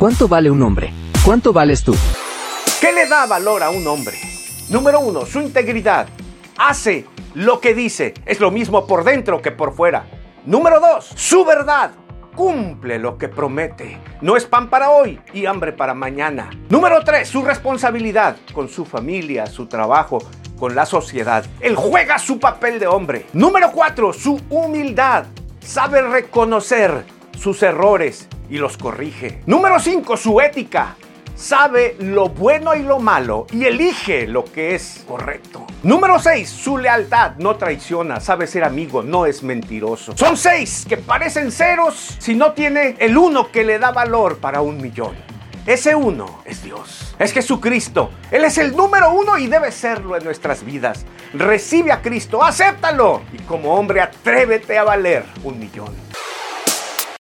¿Cuánto vale un hombre? ¿Cuánto vales tú? ¿Qué le da valor a un hombre? Número uno, su integridad. Hace lo que dice. Es lo mismo por dentro que por fuera. Número dos, su verdad. Cumple lo que promete. No es pan para hoy y hambre para mañana. Número tres, su responsabilidad con su familia, su trabajo, con la sociedad. Él juega su papel de hombre. Número cuatro, su humildad. Sabe reconocer sus errores y los corrige. Número 5, su ética. Sabe lo bueno y lo malo y elige lo que es correcto. Número 6, su lealtad. No traiciona, sabe ser amigo, no es mentiroso. Son seis que parecen ceros si no tiene el uno que le da valor para un millón. Ese uno es Dios, es Jesucristo. Él es el número uno y debe serlo en nuestras vidas. Recibe a Cristo, acéptalo y como hombre atrévete a valer un millón.